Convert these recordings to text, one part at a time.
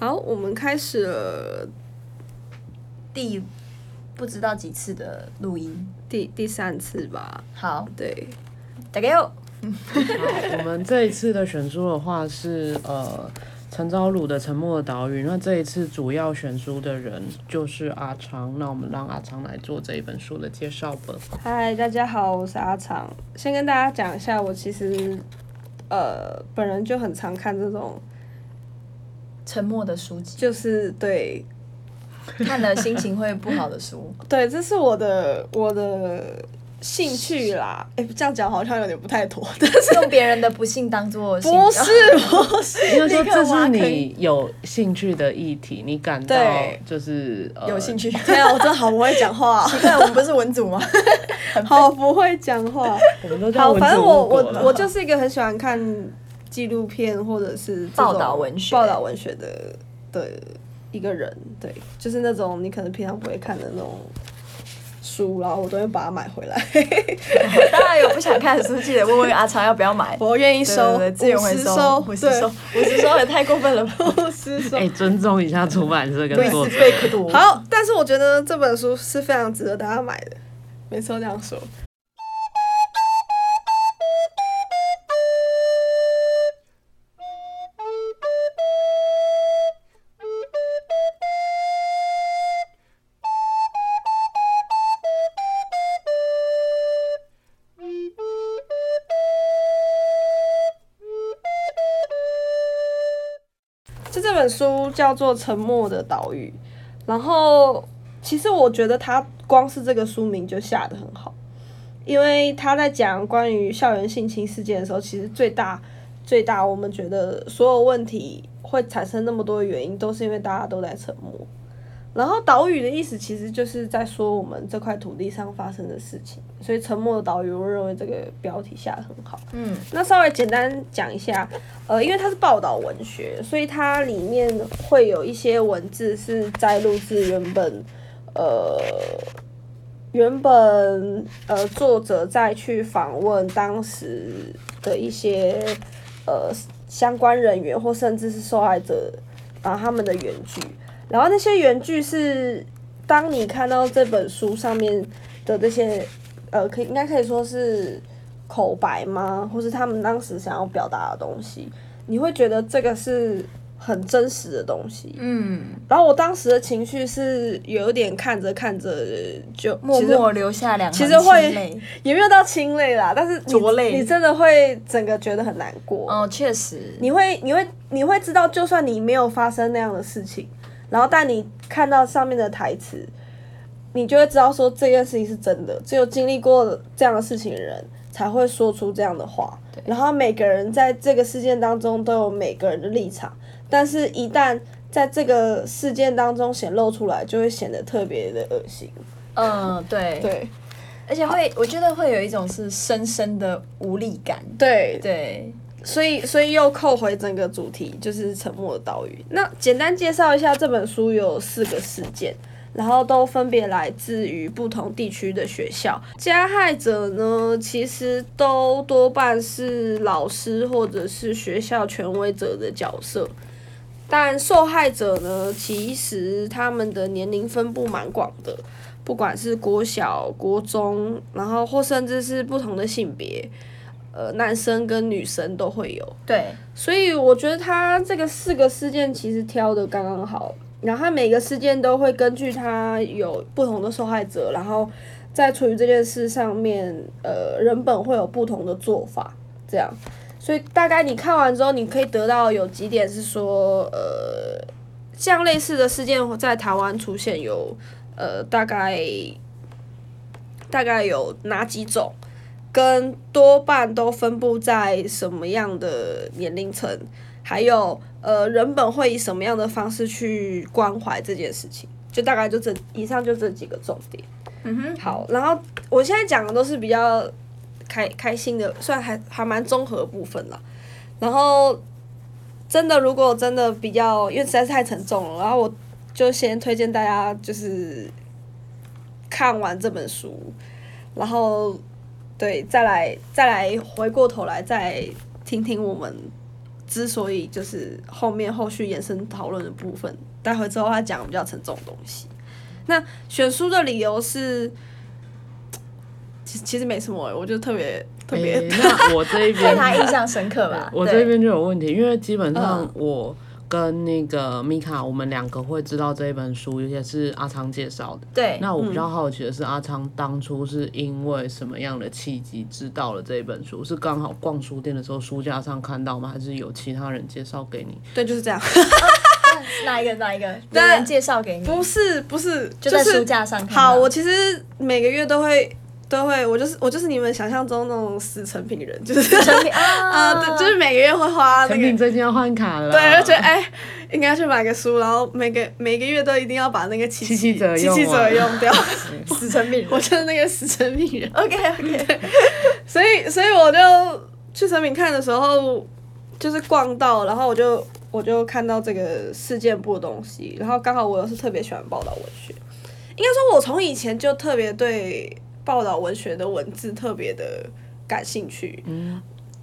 好，我们开始了第不知道几次的录音。第第三次吧。好，对，大家好，好，我们这一次的选书的话是呃陈昭鲁的《沉默的岛屿》，那这一次主要选书的人就是阿昌，那我们让阿昌来做这一本书的介绍吧。嗨，大家好，我是阿昌。先跟大家讲一下，我其实呃本人就很常看这种，沉默的书籍，就是对看了心情会不好的书。对，这是我的我的兴趣啦。哎、这样讲好像有点不太妥，但是用别人的不幸当做不是不是，因为说这是你有兴趣的议题，你感到就是、呃、有兴趣。对啊，我真的好不会讲话，奇怪，我们不是文组吗？好不会讲话。我们都叫好，反正我我我就是一个很喜欢看纪录片或者是报道文学报道文学的的一个人，对，就是那种你可能平常不会看的那种书，然后我都会把它买回来，当然有不想看的书，记得问问阿长要不要买。我愿意对收，对对，资源回收，五十对收，五十收也太过分了吧？五十收哎、。尊重一下出版社跟对，作者。好，但是我觉得这本书是非常值得大家买的，没错，这样说。本书叫做《沉默的岛屿》，然后其实我觉得它光是这个书名就下得很好，因为他在讲关于校园性侵事件的时候，其实最大最大我们觉得所有问题会产生那么多的原因，都是因为大家都在沉默。然后岛屿的意思其实就是在说我们这块土地上发生的事情，所以沉默的岛屿，我认为这个标题下得很好。嗯，那稍微简单讲一下，呃，因为它是报道文学，所以它里面会有一些文字是摘录自原本，呃，原本呃作者再去访问当时的一些呃相关人员或甚至是受害者啊他们的原句，然后那些原句是当你看到这本书上面的这些呃，可以应该可以说是口白吗？或是他们当时想要表达的东西，你会觉得这个是很真实的东西。嗯，然后我当时的情绪是有点看着看着就默默留下两行其实会也没有到清泪啦，但是你浊泪你真的会整个觉得很难过。哦，确实，你会你会你会知道，就算你没有发生那样的事情，然后但你看到上面的台词，你就会知道说这件事情是真的。只有经历过这样的事情的人，才会说出这样的话。然后每个人在这个事件当中都有每个人的立场，但是一旦在这个事件当中显露出来，就会显得特别的恶心。嗯，对，对而且会，我觉得会有一种是深深的无力感。对对，所以，所以又扣回整个主题，就是沉默的岛屿。那简单介绍一下，这本书有四个事件，然后都分别来自于不同地区的学校。加害者呢，其实都多半是老师或者是学校权威者的角色，但受害者呢，其实他们的年龄分布蛮广的，不管是国小、国中，然后或甚至是不同的性别。呃，男生跟女生都会有，对，所以我觉得他这个四个事件其实挑的刚刚好，然后他每个事件都会根据他有不同的受害者，然后在处理这件事上面，呃，人本会有不同的做法，这样，所以大概你看完之后，你可以得到有几点是说，呃，像类似的事件在台湾出现有，呃，大概大概有哪几种？跟多半都分布在什么样的年龄层，还有呃人本会以什么样的方式去关怀这件事情，就大概就这以上就这几个重点。嗯哼，好，然后我现在讲的都是比较开开心的，虽然还还蛮综合的部分了。然后真的如果真的比较，因为实在是太沉重了，然后我就先推荐大家就是看完这本书，然后对再来再来回过头来再听听我们之所以就是后面后续延伸讨论的部分，待会之后他讲比较沉重的东西。那选书的理由是，其实其实没什么、欸，我就特别特别、诶那我这一边 对他印象深刻吧？我这边就有问题，因为基本上嗯我跟那个米卡，我们两个会知道这一本书，也是阿昌介绍的。对，那我比较好奇的是，阿昌当初是因为什么样的契机知道了这一本书？是刚好逛书店的时候书架上看到吗？还是有其他人介绍给你？对，就是这样。哪一个哪一个？有人介绍给你？不是不是，就在书架上。好，我其实每个月都会都会，我就是我就是你们想象中那种死成品人，就是成品 啊啊，对，就是每个月会花那陈品个。最近要换卡了，对，就觉得哎、应该去买个书，然后每个每个月都一定要把那个七七七折用七七折完用掉。死成品人。我就是那个死成品人，OK OK，所以所以我就去成品看的时候，就是逛到，然后我就我就看到这个事件部的东西，然后刚好我又是特别喜欢报道文学，应该说我从以前就特别对报道文学的文字特别的感兴趣。嗯，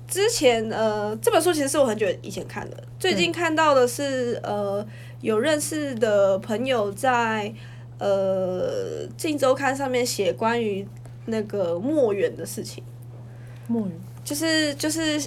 之前呃这本书其实是我很久以前看的，最近看到的是呃有认识的朋友在呃《镜周刊》上面写关于那个墨远的事情。墨远。就是就是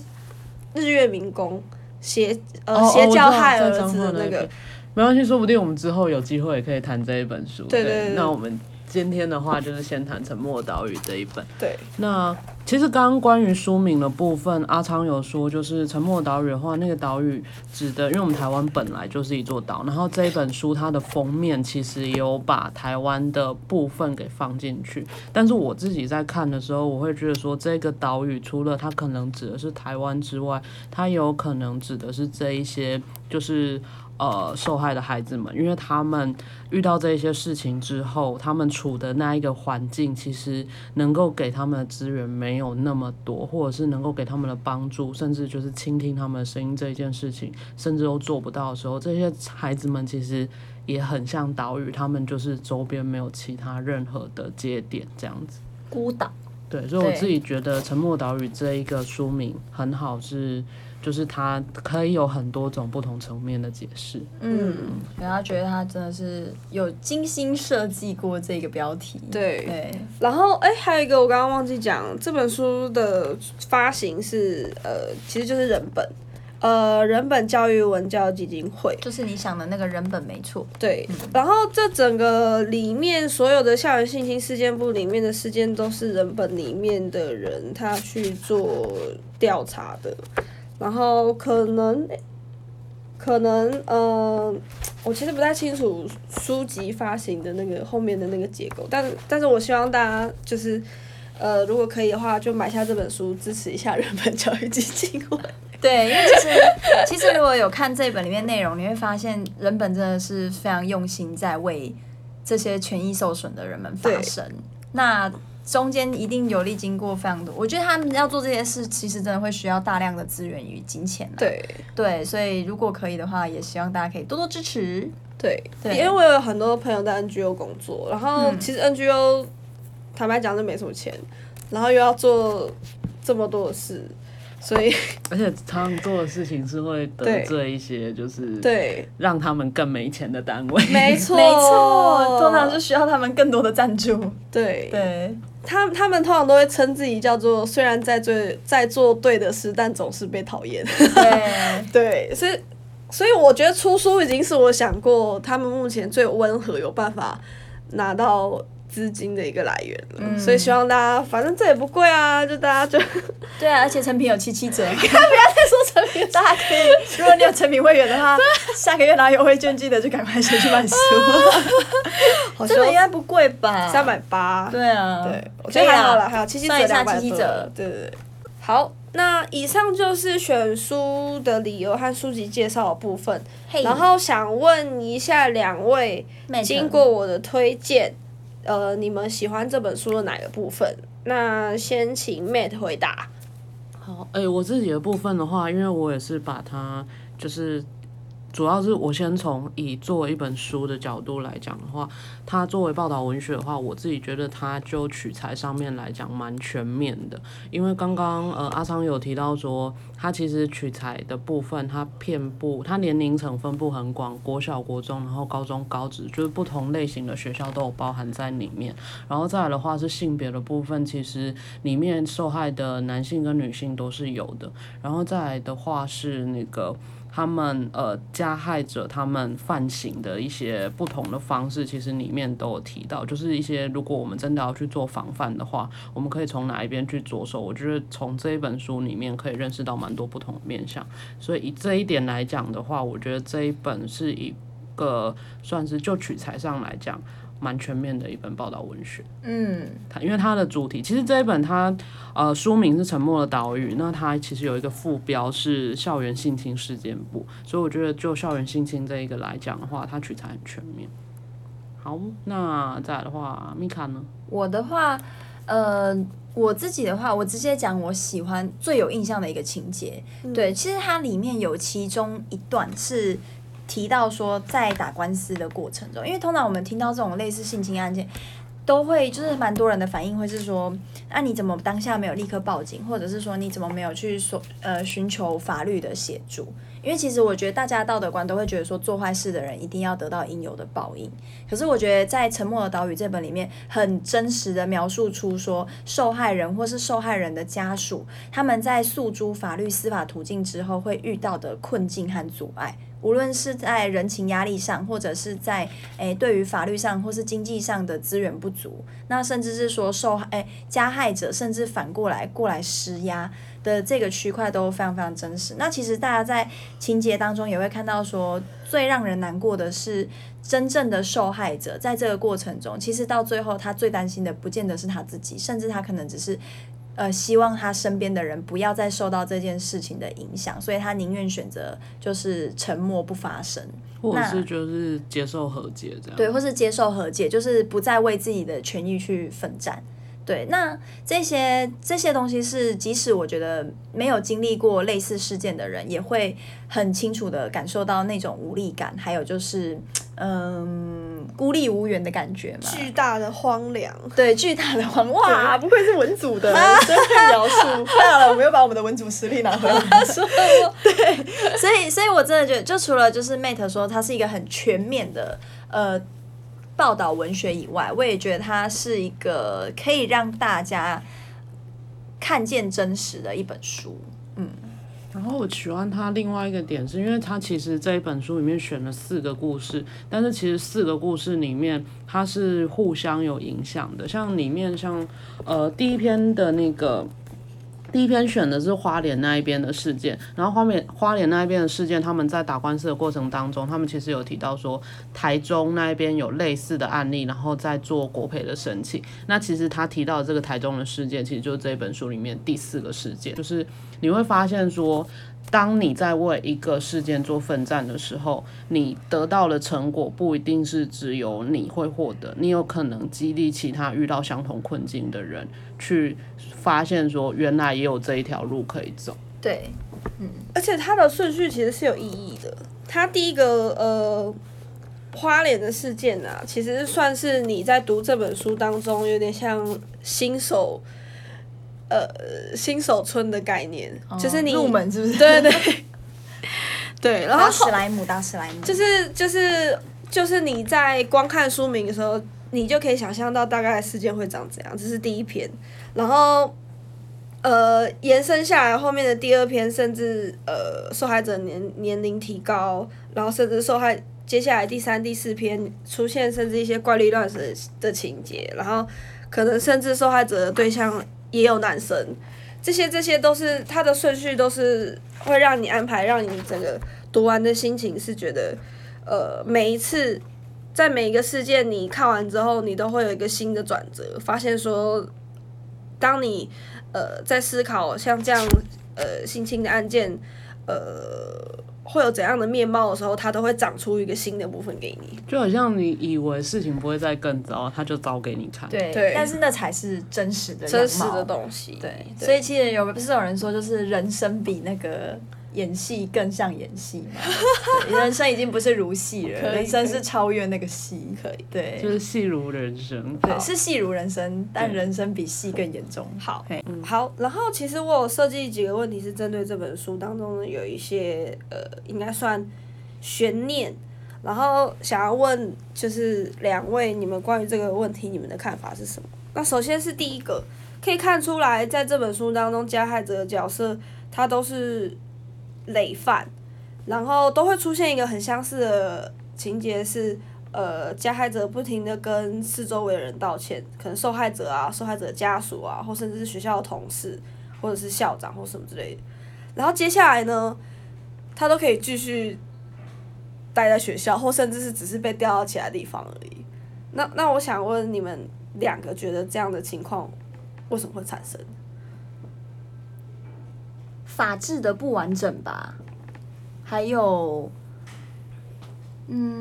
日月民工邪呃邪教害儿子的那个。个，没关系，说不定我们之后有机会也可以谈这一本书。对对对对。那我们今天的话就是先谈《沉默岛屿》这一本。对那其实刚刚关于书名的部分，阿昌有说，就是沉默岛屿的话，那个岛屿指的，因为我们台湾本来就是一座岛，然后这一本书它的封面其实有把台湾的部分给放进去，但是我自己在看的时候，我会觉得说，这个岛屿除了它可能指的是台湾之外，它有可能指的是这一些就是。呃，受害的孩子们，因为他们遇到这一些事情之后，他们处的那一个环境，其实能够给他们的资源没有那么多，或者是能够给他们的帮助，甚至就是倾听他们的声音这一件事情，甚至都做不到的时候，这些孩子们其实也很像岛屿，他们就是周边没有其他任何的节点这样子。孤岛。对，所以我自己觉得《沉默岛屿》这一个书名很好是，就是它可以有很多种不同层面的解释。嗯，然后觉得他真的是有精心设计过这个标题。对对，然后哎、还有一个我刚刚忘记讲，这本书的发行是呃其实就是人本。呃，人本教育文教基金会，就是你想的那个人本没错。对，然后这整个里面所有的校园性侵事件部里面的事件，都是人本里面的人他去做调查的，然后可能可能呃，我其实不太清楚书籍发行的那个后面的那个结构，但但是我希望大家就是。呃，如果可以的话，就买下这本书，支持一下人本教育基金会。对，因为其实其实如果有看这本里面内容，你会发现人本真的是非常用心在为这些权益受损的人们发声。那中间一定有历经过非常多，我觉得他们要做这些事，其实真的会需要大量的资源与金钱、啊。对对，所以如果可以的话，也希望大家可以多多支持。对，對因为我有很多朋友在 NGO 工作，然后嗯其实 NGO 坦白讲就没什么钱，然后又要做这么多的事，所以 而且常常做的事情是会得罪一些，就是对，让他们更没钱的单位。没错，没错，通常是需要他们更多的赞助。对，对，他他们通常都会称自己叫做虽然在做在做对的事，但总是被讨厌。对，对，所以所以我觉得出书已经是我想过他们目前最温和有办法拿到资金的一个来源了。嗯。所以希望大家，反正这也不贵啊，就大家就 对啊，而且成品有七七折，不要再说成品大家可以，如果你有成品会员的话，下个月拿优惠券，记得就赶快先去买书。好这本应该不贵吧？三百八，对啊，对，我觉得还好啦，还有七七折算一下两百七七折。对对对。好，那以上就是选书的理由和书籍介绍的部分。嘿。然后想问一下两位经过我的推荐，呃，你们喜欢这本书的哪个部分？那先请 Matt 回答。好，哎、我自己的部分的话，因为我也是把它就是主要是我先从以作为一本书的角度来讲的话，它作为报道文学的话，我自己觉得它就取材上面来讲蛮全面的。因为刚刚呃阿昌有提到说，它其实取材的部分它遍布，它年龄层分布很广，国小、国中，然后高中、高职，就是不同类型的学校都有包含在里面。然后再来的话是性别的部分，其实里面受害的男性跟女性都是有的。然后再来的话是那个。他们呃加害者他们犯行的一些不同的方式，其实里面都有提到，就是一些如果我们真的要去做防范的话，我们可以从哪一边去着手？我觉得从这一本书里面可以认识到蛮多不同的面向，所以以这一点来讲的话，我觉得这一本是一个算是就取材上来讲。蛮全面的一本报道文学，嗯，它因为它的主题其实这一本它呃书名是《沉默的岛屿》，那它其实有一个副标是“校园性侵事件簿”，所以我觉得就校园性侵这一个来讲的话，它取材很全面。好，那再来的话，米卡呢？我的话，呃，我自己的话，我直接讲我喜欢最有印象的一个情节。对，其实它里面有其中一段是。提到说，在打官司的过程中，因为通常我们听到这种类似性侵案件，都会就是蛮多人的反应会是说，那你怎么当下没有立刻报警，或者是说你怎么没有去说呃寻求法律的协助？因为其实我觉得大家道德观都会觉得说，做坏事的人一定要得到应有的报应。可是我觉得在《沉默的岛屿》这本里面，很真实的描述出说，受害人或是受害人的家属，他们在诉诸法律司法途径之后，会遇到的困境和阻碍。无论是在人情压力上，或者是在诶对于法律上或是经济上的资源不足，那甚至是说受害诶加害者，甚至反过来过来施压的这个区块都非常非常真实。那其实大家在情节当中也会看到说，最让人难过的是真正的受害者，在这个过程中，其实到最后他最担心的不见得是他自己，甚至他可能只是。呃，希望他身边的人不要再受到这件事情的影响，所以他宁愿选择就是沉默不发声，或者是就是接受和解这样。对，或是接受和解，就是不再为自己的权益去奋战。对，那这些这些东西是，即使我觉得没有经历过类似事件的人，也会很清楚的感受到那种无力感，还有就是，嗯，孤立无援的感觉嘛。巨大的荒凉。对，巨大的荒哇，不愧是文组的，真会描述。太好了，我们又把我们的文组实力拿回来。对，所以，所以我真的觉得，就除了就是 Mate 说，它是一个很全面的，呃。报道文学以外，我也觉得它是一个可以让大家看见真实的一本书。嗯，然后我喜欢他另外一个点，是因为他其实这一本书里面选了四个故事，但是其实四个故事里面它是互相有影响的。像里面像呃第一篇的那个。第一篇选的是花莲那一边的事件，然后花莲花莲那一边的事件，他们在打官司的过程当中，他们其实有提到说台中那一边有类似的案例，然后在做国赔的申请。那其实他提到这个台中的事件，其实就是这本书里面第四个事件，就是你会发现说。当你在为一个事件做奋战的时候，你得到的成果不一定是只有你会获得，你有可能激励其他遇到相同困境的人，去发现说原来也有这一条路可以走。对，嗯，而且它的顺序其实是有意义的。它第一个呃花莲的事件啊，其实算是你在读这本书当中有点像新手。呃，新手村的概念就是你入门是不是？对对 对，然后史莱姆，大史莱姆，就是就是就是你在光看书名的时候，你就可以想象到大概事件会长怎样。这是第一篇，然后呃延伸下来后面的第二篇，甚至呃受害者年年龄提高，然后甚至受害接下来第三、第四篇出现甚至一些怪力乱神的情节，然后可能甚至受害者的对象。也有男生，这些这些都是他的顺序，都是会让你安排，让你整个读完的心情是觉得，呃，每一次在每一个事件你看完之后，你都会有一个新的转折，发现说，当你呃在思考像这样呃性侵的案件，呃。会有怎样的面貌的时候，它都会长出一个新的部分给你，就好像你以为事情不会再更糟，它就糟给你看。对，但是那才是真实的真实的东西。对，所以其实有不是有人说，就是人生比那个演戏更像演戏人生已经不是如戏了，人生是超越那个戏。可以。对，就是戏如人生。对，是戏如人生，但人生比戏更严重。好嗯，好，然后其实我有设计几个问题，是针对这本书当中有一些呃，应该算悬念，然后想要问就是两位你们关于这个问题你们的看法是什么？那首先是第一个，可以看出来在这本书当中加害者的角色他都是累犯，然后都会出现一个很相似的情节是。呃，加害者不停的跟四周围的人道歉，可能受害者啊、受害者家属啊，或甚至是学校的同事，或者是校长或什么之类的。然后接下来呢，他都可以继续待在学校，或甚至是只是被调到其他地方而已。那那我想问你们两个，觉得这样的情况为什么会产生？法治的不完整吧，还有，嗯，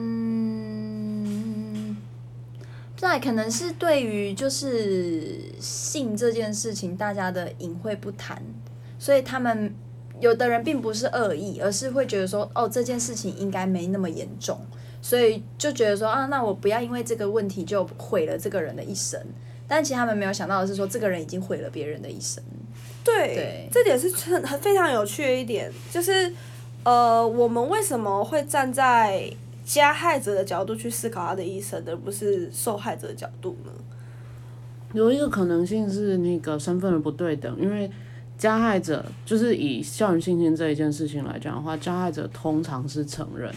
再可能是对于就是性这件事情，大家的隐晦不谈，所以他们有的人并不是恶意，而是会觉得说，哦，这件事情应该没那么严重，所以就觉得说啊，那我不要因为这个问题就毁了这个人的一生。但其实他们没有想到的是说，这个人已经毁了别人的一生。对，对这点是很很非常有趣的一点，就是呃，我们为什么会站在加害者的角度去思考他的一生，而不是受害者的角度呢？有一个可能性是那个身份的不对等，因为加害者就是以校园性侵这一件事情来讲的话，加害者通常是承认，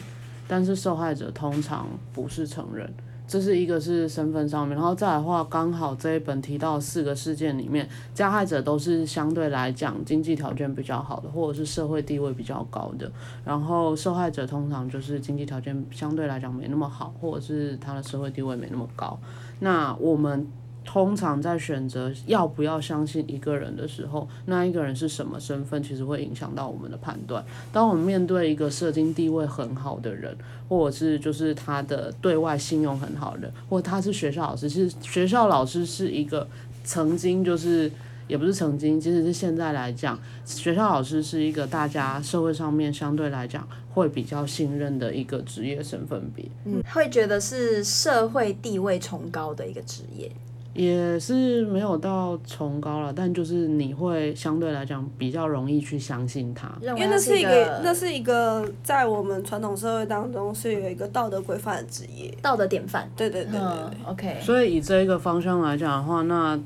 但是受害者通常不是承认。这是一个是身份上面，然后再来的话，刚好这一本提到四个事件里面，加害者都是相对来讲经济条件比较好的，或者是社会地位比较高的，然后受害者通常就是经济条件相对来讲没那么好，或者是他的社会地位没那么高。那我们通常在选择要不要相信一个人的时候，那一个人是什么身份，其实会影响到我们的判断。当我们面对一个社经地位很好的人，或者是就是他的对外信用很好的人，或他是学校老师，其实学校老师是一个曾经就是。也不是曾经，即使是现在来讲，学校老师是一个大家社会上面相对来讲会比较信任的一个职业身份比。嗯，会觉得是社会地位崇高的一个职业。也是没有到崇高了，但就是你会相对来讲比较容易去相信他，因因为那是一个，那是一个在我们传统社会当中是有一个道德规范的职业。道德典范。对对对对嗯对。，OK。所以以这一个方向来讲的话，那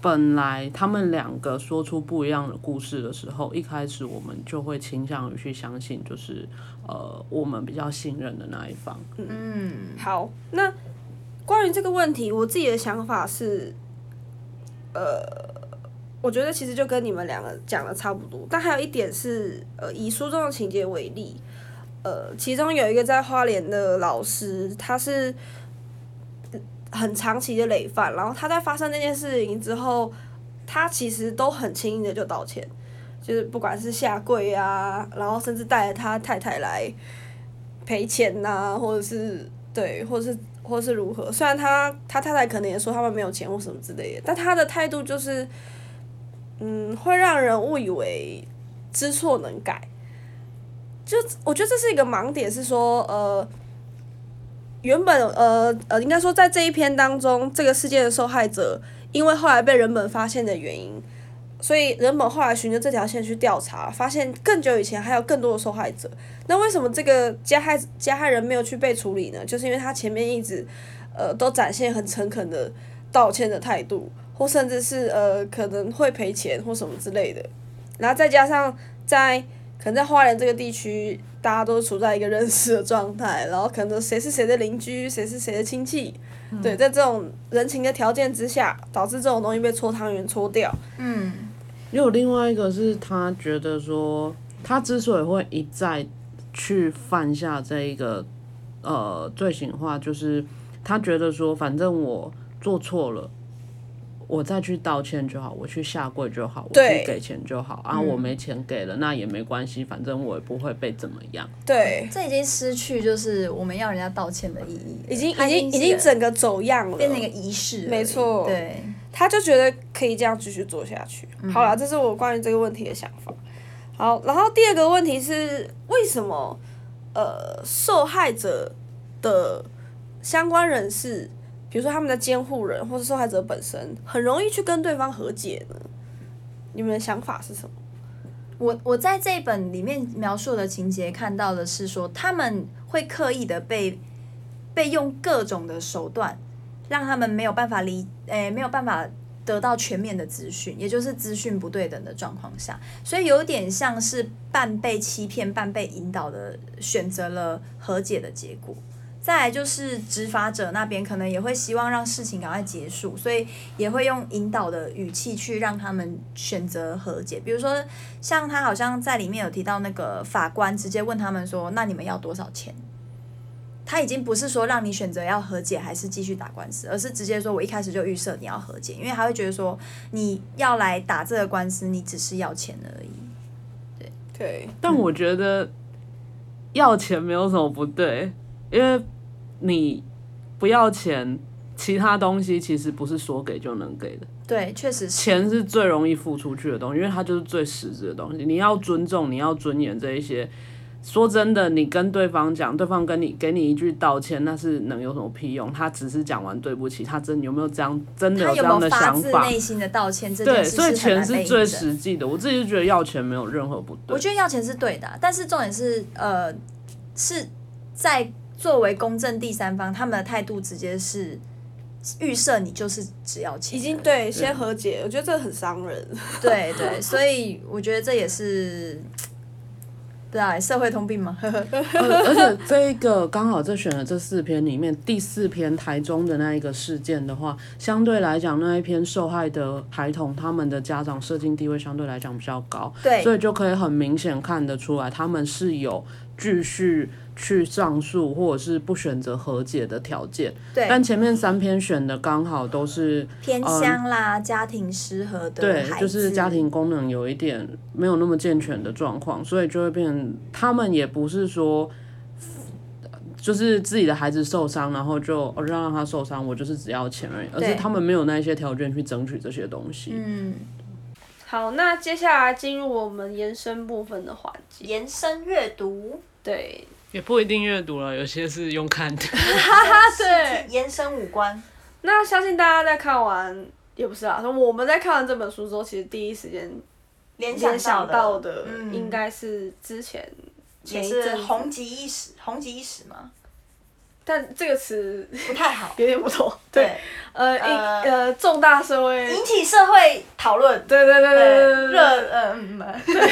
本来他们两个说出不一样的故事的时候，一开始我们就会倾向于去相信，就是呃我们比较信任的那一方。嗯，好，那关于这个问题，我自己的想法是，呃，我觉得其实就跟你们两个讲的差不多，但还有一点是，呃，以书中的情节为例，呃，其中有一个在花莲的老师，他是很长期的累犯，然后他在发生那件事情之后，他其实都很轻易的就道歉，就是不管是下跪啊，然后甚至带着他太太来赔钱呐、或者是对，或者是或是如何。虽然他他太太可能也说他们没有钱或什么之类的，但他的态度就是，嗯，会让人误以为知错能改。就我觉得这是一个盲点，是说呃，原本呃呃，应该说在这一篇当中，这个事件的受害者因为后来被人们发现的原因，所以人们后来循着这条线去调查，发现更久以前还有更多的受害者。那为什么这个加害加害人没有去被处理呢？就是因为他前面一直呃都展现很诚恳的道歉的态度，或甚至是呃可能会赔钱或什么之类的。然后再加上在可能在花莲这个地区，大家都处在一个认识的状态，然后可能谁是谁的邻居，谁是谁的亲戚，对，在这种人情的条件之下，导致这种东西被搓汤圆搓掉。嗯，也有另外一个是他觉得说，他之所以会一再去犯下这一个呃罪行的话，就是他觉得说，反正我做错了。我再去道歉就好，我去下跪就好，我去给钱就好啊！我没钱给了，那也没关系，反正我也不会被怎么样。对，这已经失去就是我们要人家道歉的意义，已经已经已经整个走样了，变成一个仪式。没错对，他就觉得可以这样继续做下去。好啦，这是我关于这个问题的想法。好，然后第二个问题是为什么呃受害者的相关人士，比如说他们的监护人或是受害者本身，很容易去跟对方和解呢？你们的想法是什么？我我在这一本里面描述的情节看到的是说，他们会刻意的被被用各种的手段，让他们没有办法理，诶、没有办法得到全面的资讯，也就是资讯不对等的状况下，所以有点像是半被欺骗、半被引导的，选择了和解的结果。再来就是执法者那边可能也会希望让事情赶快结束，所以也会用引导的语气去让他们选择和解。比如说，像他好像在里面有提到那个法官直接问他们说：“那你们要多少钱？”他已经不是说让你选择要和解还是继续打官司，而是直接说我一开始就预设你要和解，因为他会觉得说你要来打这个官司，你只是要钱而已。对，但我觉得要钱没有什么不对，因为你不要钱，其他东西其实不是说给就能给的。对，确实是。钱是最容易付出去的东西，因为它就是最实质的东西。你要尊重，你要尊严这一些。说真的，你跟对方讲，对方跟你给你一句道歉，那是能有什么屁用？他只是讲完对不起，他真有没有这样真的有这样的发自想法？内心的道歉？这对，所以钱是最实际的。我自己就觉得要钱没有任何不对。我觉得要钱是对的啊、但是重点是，呃，是在作为公正第三方，他们的态度直接是预设你就是只要钱已，已经对先和解，我觉得这很伤人。对对，所以我觉得这也是，不知道欸社会通病吗？呃而且这一个刚好这选了这四篇里面第四篇台中的那一个事件的话，相对来讲那一篇受害的孩童他们的家长社经地位相对来讲比较高，对所以就可以很明显看得出来他们是有继续去上诉或者是不选择和解的条件。对，但前面三篇选的刚好都是偏乡啦，家庭失和的对，就是家庭功能有一点没有那么健全的状况，所以就会变，他们也不是说，就是自己的孩子受伤，然后就哦让让他受伤，我就是只要钱而已，而是他们没有那一些条件去争取这些东西。嗯，好，那接下来进入我们延伸部分的环节。延伸阅读，对，也不一定阅读了，有些是用看的。对，延伸五官，那相信大家在看完，也不是啊，说我们在看完这本书之后，其实第一时间联联想到的，嗯。应该是之前也是前一阵红极一时，红极一时嘛，但这个词不太好，有点不同。对，呃，引呃呃重大社会，引起社会讨论，对对对对对对对热嗯，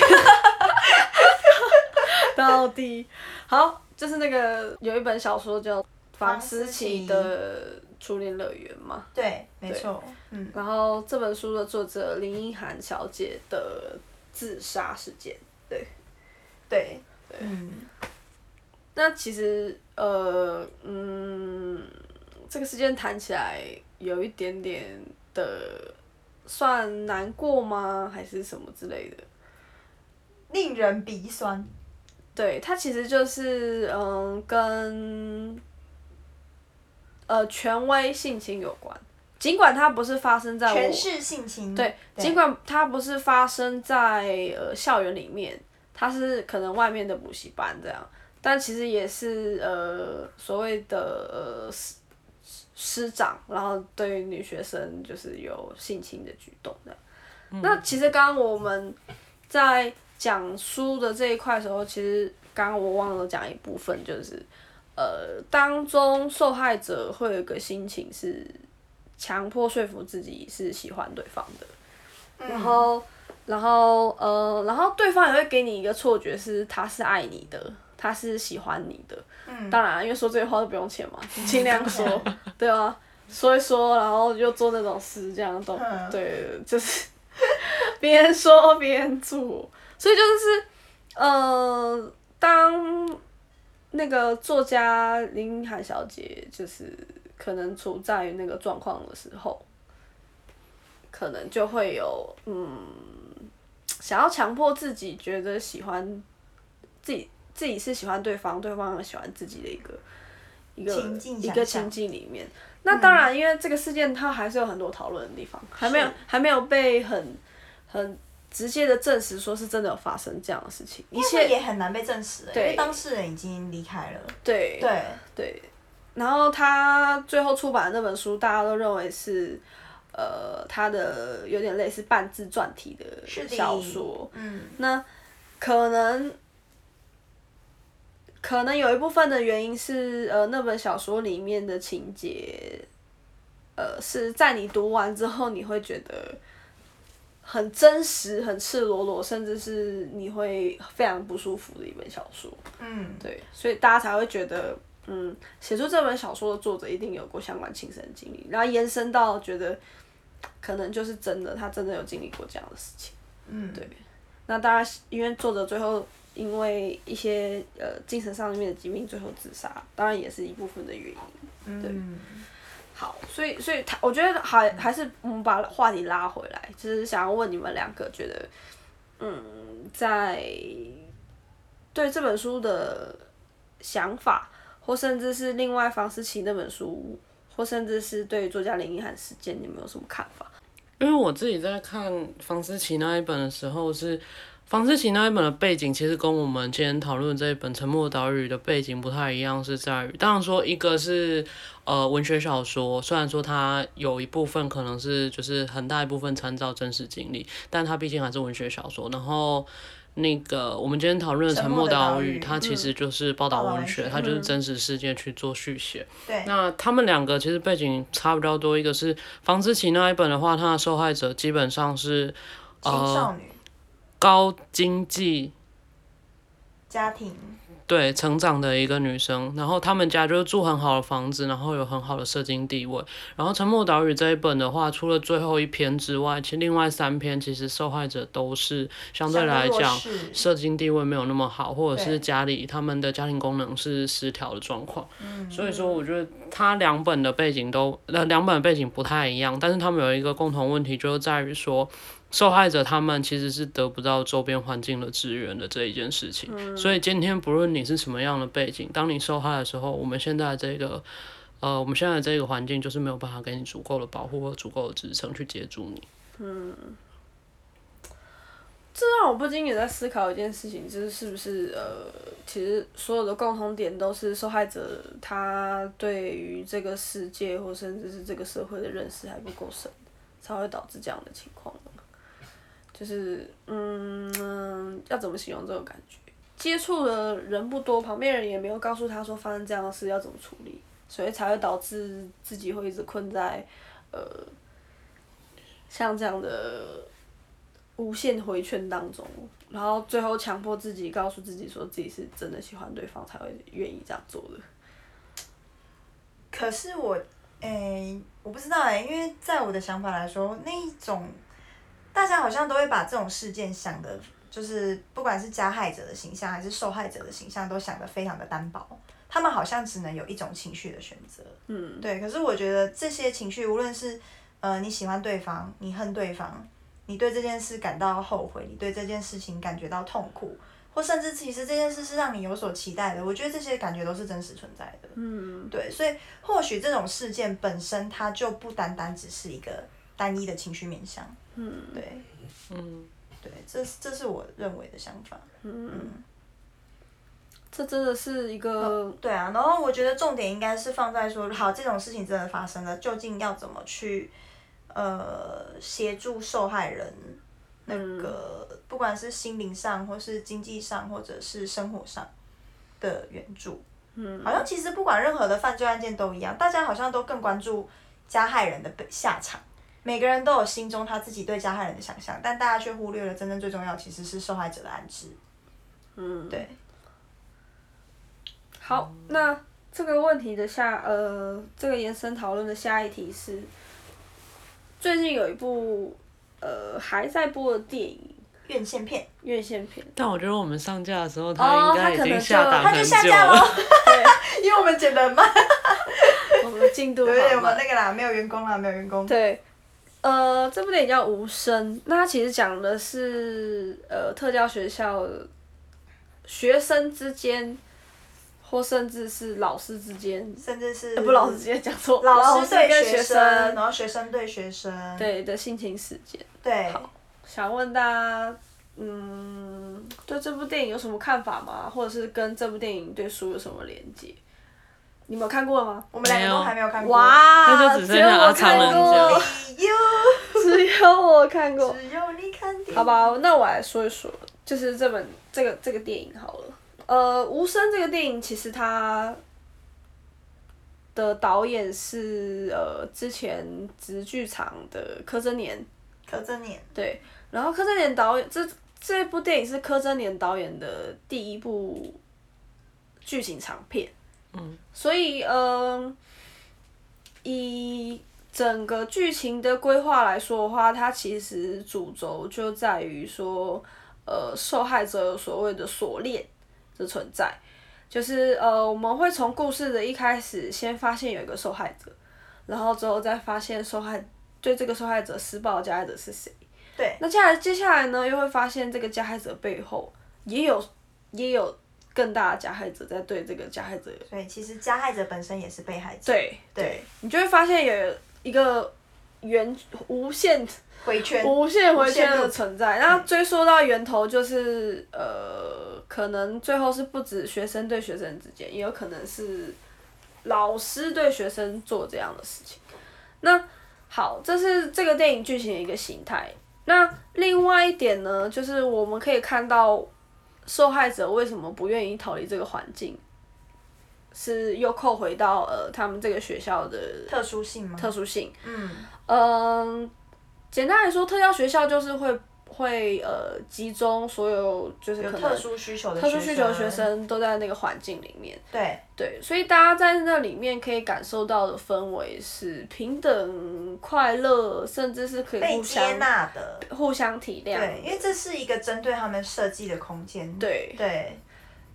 到底好，就是那个有一本小说叫《房思琪的初恋乐园》嘛，对，没错，嗯，然后这本书的作者林依涵小姐的自杀事件，对，对，嗯，那其实呃嗯，这个事件谈起来有一点点的算难过吗？还是什么之类的？令人鼻酸，对，它其实就是嗯跟呃权威性侵有关，尽管它不是发生在我权势性侵，对，尽管它不是发生在呃校园里面，它是可能外面的补习班这样，但其实也是呃所谓的呃师师长，然后对女学生就是有性侵的举动的。那其实刚刚我们在讲书的这一块的时候，其实刚刚我忘了讲一部分，就是呃当中受害者会有一个心情是强迫说服自己是喜欢对方的，然后然后呃然后对方也会给你一个错觉是他是爱你的，他是喜欢你的。嗯。当然，因为说这些话都不用钱嘛，尽量说，对啊，说一说，然后就做那种事，这样都嗯。对，就是 边说边做，所以就是呃，当那个作家林涵小姐就是可能处在于那个状况的时候，可能就会有嗯，想要强迫自己觉得喜欢自己，自己是喜欢对方，对方也喜欢自己的一个一个一个情境里面。那当然，因为这个事件它还是有很多讨论的地方，还没有还没有被很很直接的证实说是真的有发生这样的事情，一切也很难被证实，因为当事人已经离开了。对对，对，然后他最后出版的那本书，大家都认为是，呃，他的有点类似半自传体的的小说。嗯，那可能，可能有一部分的原因是，呃，那本小说里面的情节，呃，是在你读完之后，你会觉得很真实、很赤裸裸，甚至是你会非常不舒服的一本小说。嗯，对，所以大家才会觉得，嗯，写出这本小说的作者一定有过相关亲身经历，然后延伸到觉得可能就是真的，他真的有经历过这样的事情。嗯，对那当然，因为作者最后因为一些呃精神上面的疾病最后自杀，当然也是一部分的原因。嗯，好，所以所以他我觉得还还是我们把话题拉回来，就是想要问你们两个，觉得嗯，在对这本书的想法，或甚至是另外房思琪那本书，或甚至是对作家林奕涵事件，你们有什么看法？因为我自己在看房思琪那一本的时候是。房思琪那一本的背景其实跟我们今天讨论这一本《沉默岛屿》的背景不太一样，是在于，当然说一个是呃文学小说，虽然说它有一部分可能是就是很大一部分参照真实经历，但它毕竟还是文学小说。然后那个我们今天讨论的《沉默岛屿》，它其实就是报道文学，它就是真实事件去做续写。对，那他们两个其实背景差比较多，一个是房思琪那一本的话，它的受害者基本上是青少女高经济家庭，对成长的一个女生，然后他们家就是住很好的房子，然后有很好的社经地位。然后《沉默岛屿》这一本的话，除了最后一篇之外，其实另外三篇其实受害者都是相对来讲社经地位没有那么好，或者是家里他们的家庭功能是失调的状况。嗯所以说，我觉得他两本的背景都呃两本背景不太一样，但是他们有一个共同问题，就是在于说。受害者他们其实是得不到周边环境的支援的这一件事情，所以今天不论你是什么样的背景，当你受害的时候，我们现在这个，呃，我们现在这个环境就是没有办法给你足够的保护和足够的支撑去接住你。嗯这让我不禁也在思考一件事情，就是是不是呃，其实所有的共同点都是受害者他对于这个世界或甚至是这个社会的认识还不够深，才会导致这样的情况。就是嗯，要怎么形容这种感觉？接触的人不多，旁边人也没有告诉他说发生这样的事要怎么处理，所以才会导致自己会一直困在呃像这样的无限回圈当中，然后最后强迫自己告诉自己说自己是真的喜欢对方才会愿意这样做的。可是我，诶、我不知道诶、因为在我的想法来说，那一种。大家好像都会把这种事件想的，就是不管是加害者的形象还是受害者的形象，都想得非常的单薄。他们好像只能有一种情绪的选择。嗯，对。可是我觉得这些情绪，无论是呃你喜欢对方，你恨对方，你对这件事感到后悔，你对这件事情感觉到痛苦，或甚至其实这件事是让你有所期待的，我觉得这些感觉都是真实存在的。嗯，对。所以或许这种事件本身，它就不单单只是一个单一的情绪面向。嗯，对，嗯，对，这这是我认为的想法。嗯，这真的是一个对啊，然后我觉得重点应该是放在说，好，这种事情真的发生了，究竟要怎么去呃协助受害人那个，不管是心灵上，或是经济上，或者是生活上的援助。嗯，好像其实不管任何的犯罪案件都一样，大家好像都更关注加害人的下场。每个人都有心中他自己对加害人的想象，但大家却忽略了真正最重要其实是受害者的安置。嗯，对。好，那这个问题的下呃，这个延伸讨论的下一题是，最近有一部呃还在播的电影院线片，院线片，但我觉得我们上架的时候，哦它应该已它可能就经下档很下架喽久了。，对，因为我们剪得慢。我们的进度对，我们。那个啦，没有员工啦，没有员工。对，呃，这部电影叫《无声》，那它其实讲的是呃特教学校学生之间，或甚至是老师之间，甚至是呃、不老师之间讲错，老师对学生，然后学生对学生。对的性情事件。对好想问大家，嗯，对这部电影有什么看法吗？或者是跟这部电影对书有什么连接？你们有看过了吗？我们两个都还没有看过。哇，那就只剩下阿昌了只有我看过只有我看过。只有你看电影好吧，那我来说一说，就是这本这个这个电影好了。呃，《无声》这个电影其实它的导演是呃之前直剧场的柯震年，柯震年，对，然后柯震年导演这这部电影是柯震年导演的第一部剧情长片，嗯，所以呃，以整个剧情的规划来说的话，它其实主轴就在于说，呃，受害者有所谓的锁链的存在，就是呃，我们会从故事的一开始先发现有一个受害者，然后之后再发现受害对这个受害者施暴的加害者是谁。对，那接下来接下来呢，又会发现这个加害者背后也有也有更大的加害者在对这个加害者，所以其实加害者本身也是被害者。对对，你就会发现有一个圆无限回圈。无限回圈的存在。那追溯到源头，就是呃，可能最后是不止学生对学生之间，也有可能是老师对学生做这样的事情。那好，这是这个电影剧情的一个形态。那另外一点呢，就是我们可以看到受害者为什么不愿意逃离这个环境，是又扣回到呃他们这个学校的特殊性吗？特殊性。嗯，嗯，简单来说，特教学校就是会会呃集中所有就是有可能特殊需求的特殊需求的学生。都在那个环境里面。对，对，所以大家在那里面可以感受到的氛围是平等、快乐，甚至是可以互相纳的。互相体谅。对，因为这是一个针对他们设计的空间。对对，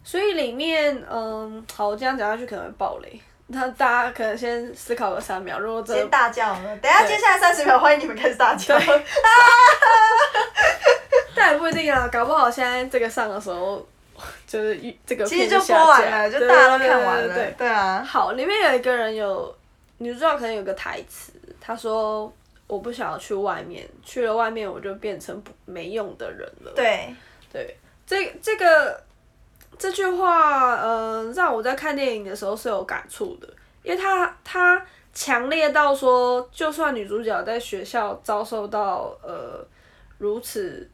所以里面嗯，好，我这样讲下去可能会爆雷。那大家可能先思考个三秒，如果真的先大叫。等下接下来三十秒，欢迎你们开始大叫。但也不一定啊，搞不好现在这个上的时候，就是一这个其实就播完了，就大家都看完了。对对对对啊，好，里面有一个人有女主角可能有个台词，她说：“我不想要去外面，去了外面我就变成不没用的人了。”对，对，这这个这句话，呃，让我在看电影的时候是有感触的，因为他他强烈到说，就算女主角在学校遭受到呃如此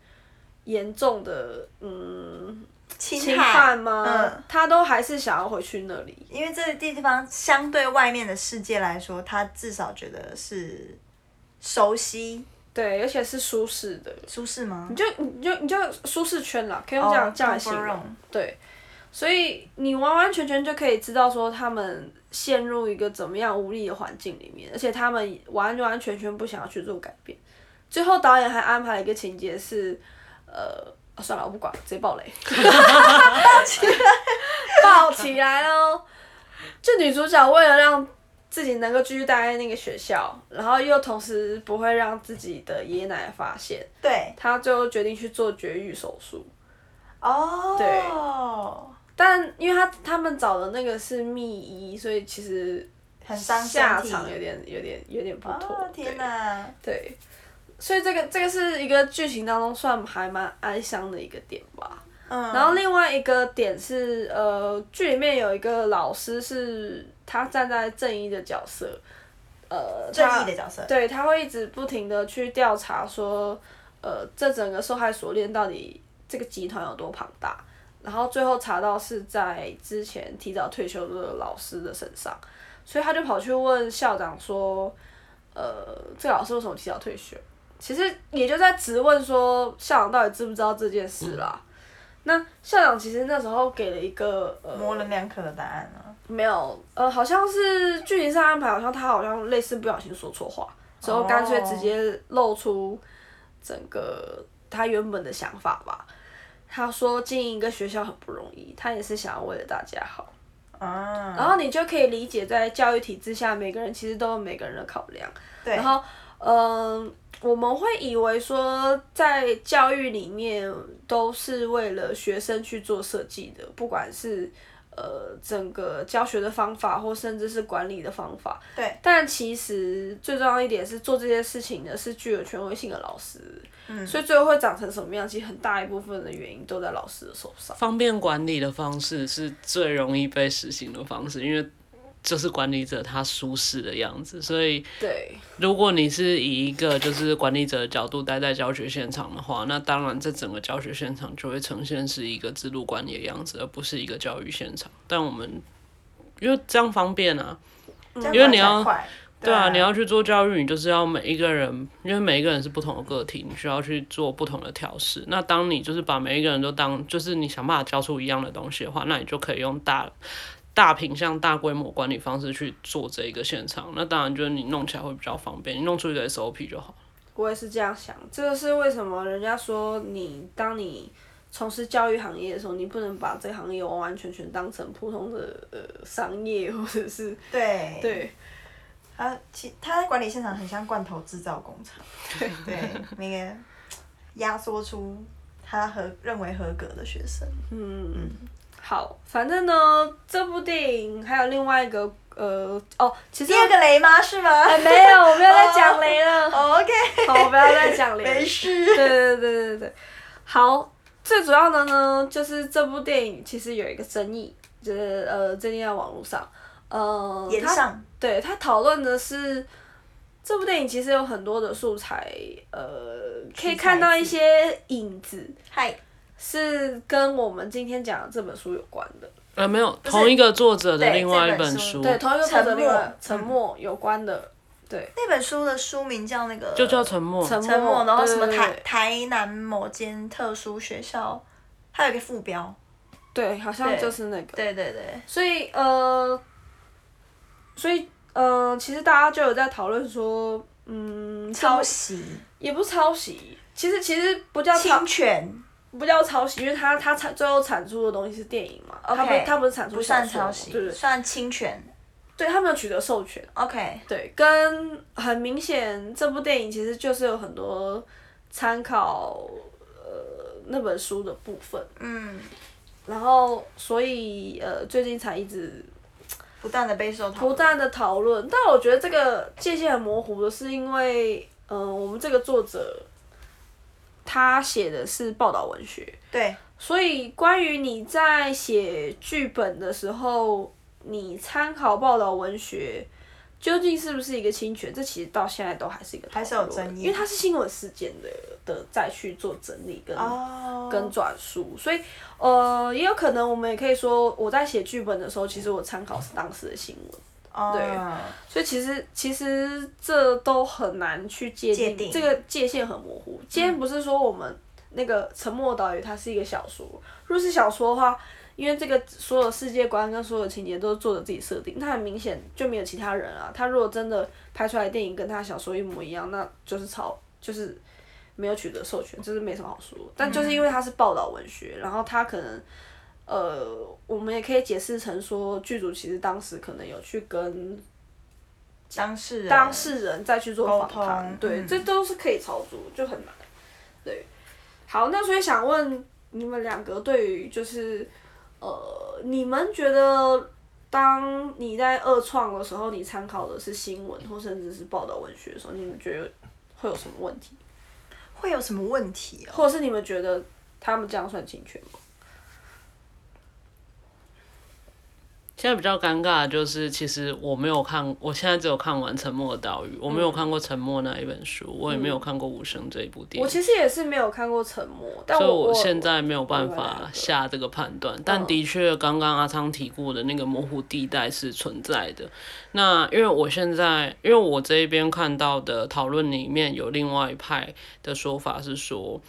严重的嗯侵侵犯吗？嗯，她都还是想要回去那里。因为这个地方相对外面的世界来说，他至少觉得是熟悉、对，而且是舒适的，舒适吗你？就你就你就舒适圈啦，可以用这样、哦这样来形容。对，所以你完完全全就可以知道说他们陷入一个怎么样无力的环境里面，而且他们完完全全不想要去做改变。最后导演还安排了一个情节是，呃，啊算了，我不管，直接爆雷，爆起来喽！就女主角为了让自己能够继续待在那个学校，然后又同时不会让自己的爷爷奶奶发现，对，她最后决定去做绝育手术。哦，对但因为他他们找的那个是密医，所以其实很伤下。场有点有点有点不妥。哦天哪！对！对，所以这个这个是一个剧情当中算还蛮哀伤的一个点吧。嗯，然后另外一个点是，呃，剧里面有一个老师是他站在正义的角色，呃，正他义的角色。对，他会一直不停的去调查说，呃，这整个受害锁链到底这个集团有多庞大，然后最后查到是在之前提早退休的老师的身上，所以他就跑去问校长说，呃，这个老师为什么提早退休？其实也就在质问说校长到底知不知道这件事啦。那校长其实那时候给了一个呃模棱两可的答案啊。没有，呃，好像是剧情上安排，好像他好像类似不小心说错话，之后干脆直接露出整个他原本的想法吧。他说经营一个学校很不容易，他也是想要为了大家好。啊。然后你就可以理解，在教育体制下，每个人其实都有每个人的考量。对。然后，嗯、我们会以为说，在教育里面都是为了学生去做设计的，不管是呃整个教学的方法，或甚至是管理的方法。对。但其实最重要一点是做这些事情的是具有权威性的老师。嗯。所以最后会长成什么样，其实很大一部分的原因都在老师的手上。方便管理的方式是最容易被实行的方式，因为。就是管理者他舒适的样子，所以对，如果你是以一个就是管理者的角度待在教学现场的话，那当然这整个教学现场就会呈现是一个制度管理的样子，而不是一个教育现场。但我们因为这样方便啊，因为你要对啊，你要去做教育，你就是要每一个人，因为每一个人是不同的个体，你需要去做不同的调试。那当你就是把每一个人都当就是你想办法教出一样的东西的话，那你就可以用大。大品相、大规模管理方式去做这一个现场，那当然就是你弄起来会比较方便，你弄出一个 SOP 就好。我也是这样想，这个是为什么人家说你当你从事教育行业的时候，你不能把这个行业完完全全当成普通的呃商业或者是 对对，他其他在管理现场很像罐头制造工厂，对对，那个压缩出他合认为合格的学生，嗯嗯。好，反正呢，这部电影还有另外一个呃哦，其实第二个雷吗？是吗？哎没有，我没有在讲雷了。OK，好，我不要再讲雷。没事。对对对对对好，最主要的呢，就是这部电影其实有一个争议，就是呃，最近在网络上，呃，言上，对他讨论的是这部电影其实有很多的素材，呃，可以看到一些影子。嗨。是跟我们今天讲的这本书有关的，呃，没有同一个作者的另外一本书，对，同一个作者的沉默。有关的，对。那本书的书名叫那个，就叫沉默，沉默，然后什么台台南某间特殊学校，还有一个副标，对，好像就是那个，对对对。所以呃，所以呃，其实大家就有在讨论说，嗯，抄袭。也不抄袭，其实其实不叫侵权。不叫抄袭，因为他他产最后产出的东西是电影嘛，他不他不是产出小说，对对，算侵权，对他没有取得授权。OK，对，跟很明显这部电影其实就是有很多参考呃那本书的部分，嗯，然后所以呃最近才一直不断的备受不断的讨论，但我觉得这个界限很模糊的是因为嗯我们这个作者。他写的是报道文学，对，所以关于你在写剧本的时候，你参考报道文学，究竟是不是一个侵权？这其实到现在都还是一个还是有争议，因为它是新闻事件的的再去做整理跟跟转述，所以呃，也有可能我们也可以说，我在写剧本的时候，其实我参考是当时的新闻。对，所以其实其实这都很难去界定，这个界限很模糊。今天不是说我们那个《沉默岛屿》它是一个小说，如果是小说的话，因为这个所有世界观跟所有情节都是作者自己设定，那很明显就没有其他人啊。他如果真的拍出来电影跟他小说一模一样，那就是抄，就是没有取得授权，就是没什么好说。但就是因为它是报道文学，然后他可能。呃，我们也可以解释成说，剧组其实当时可能有去跟当事人当事人再去做访谈，对，这都是可以操作，就很难。对，好，那所以想问你们两个，对于就是呃，你们觉得当你在二创的时候，你参考的是新闻或甚至是报道文学的时候，你们觉得会有什么问题？会有什么问题？或者是你们觉得他们这样算侵权吗？现在比较尴尬的就是，其实我没有看，我现在只有看完《沉默的岛屿》，我没有看过《沉默》那一本书，我也没有看过《无声》这一部电影。我其实也是没有看过《沉默》，所以我现在没有办法下这个判断。但的确，刚刚阿昌提过的那个模糊地带是存在的。那因为我现在，因为我这一边看到的讨论里面有另外一派的说法是说。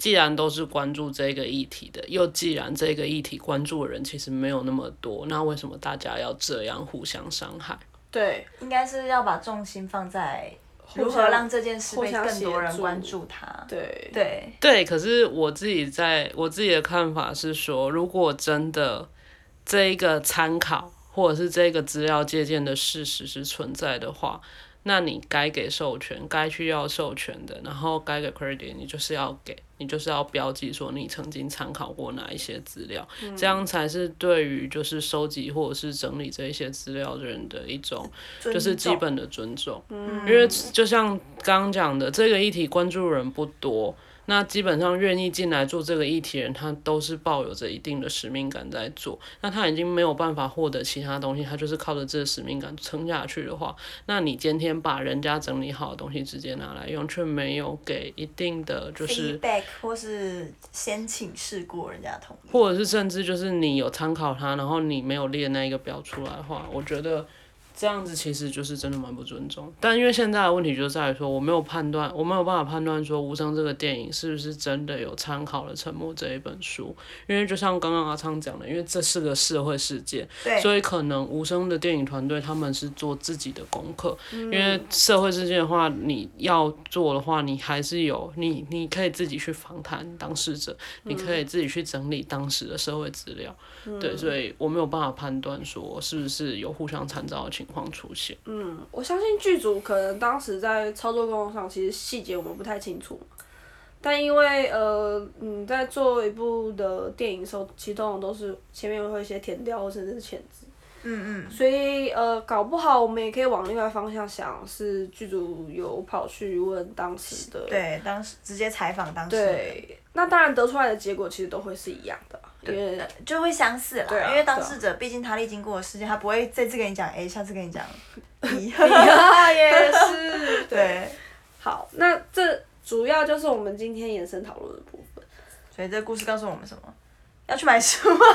既然都是关注这个议题的，又既然这个议题关注的人其实没有那么多，那为什么大家要这样互相伤害？对，应该是要把重心放在如何让这件事被更多人关注它。对对对，可是我自己在我自己的看法是说，如果真的这一个参考或者是这个资料借鉴的事实是存在的话。那你该给授权，该去要授权的，然后该给 credit，你就是要给。你就是要标记说你曾经参考过哪一些资料，这样才是对于就是收集或者是整理这一些资料的人的一种就是基本的尊重。因为就像刚刚讲的，这个议题关注人不多。那基本上愿意进来做这个议题人，他都是抱有着一定的使命感在做。那他已经没有办法获得其他东西，他就是靠着这个使命感撑下去的话，那你今天把人家整理好的东西直接拿来用，却没有给一定的就是 feedback 或是先请示过人家同意，或者是甚至就是你有参考他，然后你没有列那一个表出来的话，我觉得。这样子其实就是真的蛮不尊重，但因为现在的问题就在于说，我没有判断，我没有办法判断说《无声》这个电影是不是真的有参考了《沉默》这一本书，因为就像刚刚阿昌讲的，因为这是个社会事件，所以可能《无声》的电影团队他们是做自己的功课，因为社会事件的话，你要做的话，你还是有你你可以自己去访谈当事者，你可以自己去整理当时的社会资料，对，所以我没有办法判断说是不是有互相参照的情。况出现，嗯，我相信剧组可能当时在操作工作上，其实细节我们不太清楚，但因为呃，你在做一部的电影的时候，其实通常都是前面会有一些填调甚至是签字，嗯嗯，所以呃，搞不好我们也可以往另外方向想，是剧组有跑去问当时的，对，当时直接采访当时，对，那当然得出来的结果其实都会是一样的。对，就会相似啦，因为当事者毕竟他历经过的事件，他不会这次跟你讲 A，下次跟你讲 B，也是对。好，那这主要就是我们今天延伸讨论的部分。所以这故事告诉我们什么？要去买书吗？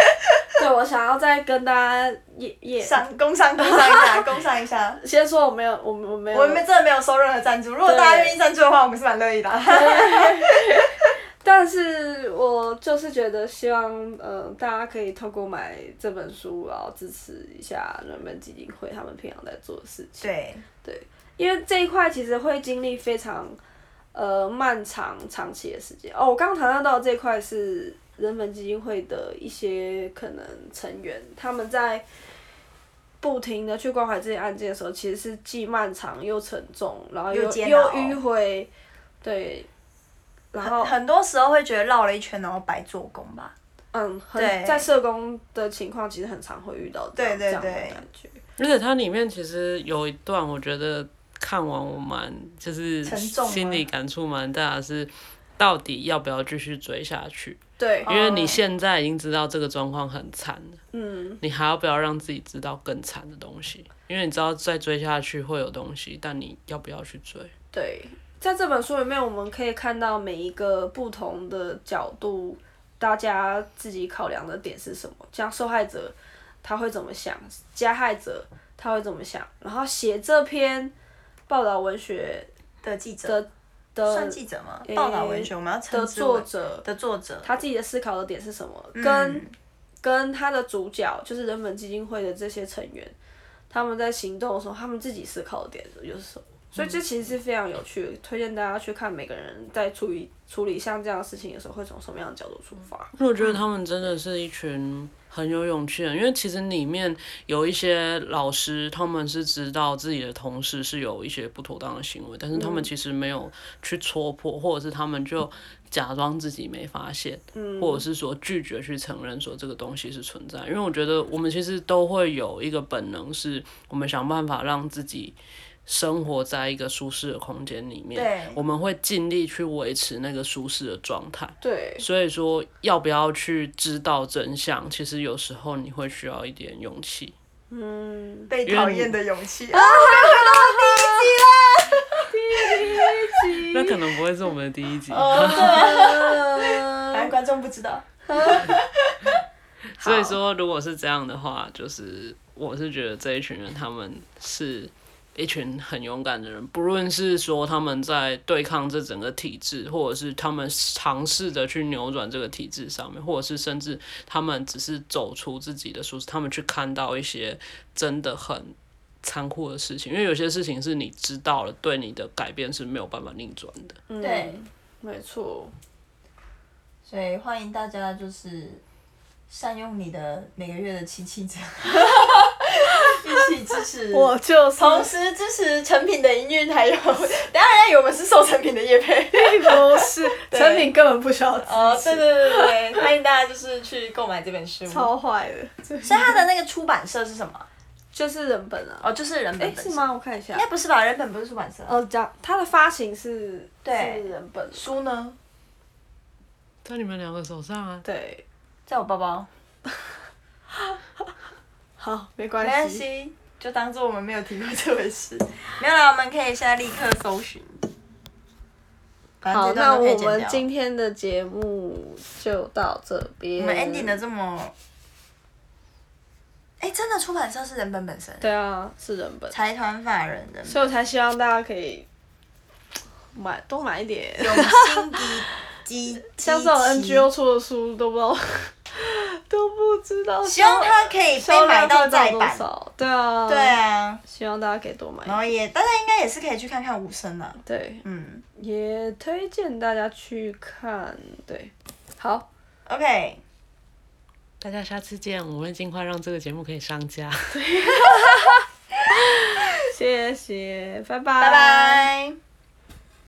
对，我想要再跟大家也也上工商工商一下，工商一下。先说我没有，我们我没有，我们真的没有收任何赞助。如果大家愿意赞助的话，我们是蛮乐意的。但是我就是觉得，希望呃大家可以透过买这本书，然后支持一下人们基金会他们平常在做的事情。对对，因为这一块其实会经历非常呃漫长长期的时间。哦，我刚刚谈到这一块是人本基金会的一些可能成员，他们在不停的去关怀这些案件的时候，其实是既漫长又沉重，然后又又迂回，对。然后很多时候会觉得绕了一圈，然后白做工吧。嗯，对，在社工的情况，其实很常会遇到这样这样的感觉。而且它里面其实有一段，我觉得看完我蛮就是心理感触蛮大，是到底要不要继续追下去？对，因为你现在已经知道这个状况很惨了，嗯，你还要不要让自己知道更惨的东西？因为你知道再追下去会有东西，但你要不要去追？对。在这本书里面，我们可以看到每一个不同的角度，大家自己考量的点是什么？像受害者他会怎么想，加害者他会怎么想，然后写这篇报道文学的记者的的算记者吗？报道文学我们要的作者的作者，他自己的思考的点是什么？跟跟他的主角就是人本基金会的这些成员，他们在行动的时候，他们自己思考的点又是什么？所以这其实是非常有趣，推荐大家去看每个人在处理处理像这样的事情的时候，会从什么样的角度出发。我觉得他们真的是一群很有勇气的人，因为其实里面有一些老师，他们是知道自己的同事是有一些不妥当的行为，但是他们其实没有去戳破，或者是他们就假装自己没发现，或者是说拒绝去承认说这个东西是存在。因为我觉得我们其实都会有一个本能，是我们想办法让自己。生活在一个舒适的空间里面，我们会尽力去维持那个舒适的状态。对，所以说要不要去知道真相，其实有时候你会需要一点勇气。嗯，被讨厌的勇气 啊！回到第一集了，第一集。那可能不会是我们的第一集。反正 观众不知道。所以说，如果是这样的话，就是我是觉得这一群人他们是。一群很勇敢的人，不论是说他们在对抗这整个体制，或者是他们尝试着去扭转这个体制上面，或者是甚至他们只是走出自己的舒适，他们去看到一些真的很残酷的事情。因为有些事情是你知道了，对你的改变是没有办法逆转的。对，没错。所以欢迎大家就是善用你的每个月的七七折。起支持，我就是同时支持成品的营运，还有，等下人家以为我们是受成品的业配。不是 成品根本不需要支持哦，对对对对对，欢迎大家就是去购买这本书。超坏的，所以它的那个出版社是什么？就是人本啊。哦，就是人本？是吗？我看一下应。该不是吧？人本不是出版社。哦，讲它的发行是对是人本，书呢，在你们两个手上啊。对，在我包包，好，没关系。系，就当做我们没有提过这回事。没有啦，我们可以现在立刻搜寻。好，那我们今天的节目就到这边。我们 ending 的这么，哎、真的出版社是人本本身，对啊，是人本，财团法人的，所以我才希望大家可以买多买一点。永兴基基，像这种 NGO 出的书都不知道，都不知道。希望它可以被销买到再版。少？对啊，对，啊，希望大家可以多买。然后也大家应该也是可以去看看无声的，对，嗯也推荐大家去看。对，好，，OK，大家下次见，我会尽快让这个节目可以上架。谢谢，拜拜，拜拜。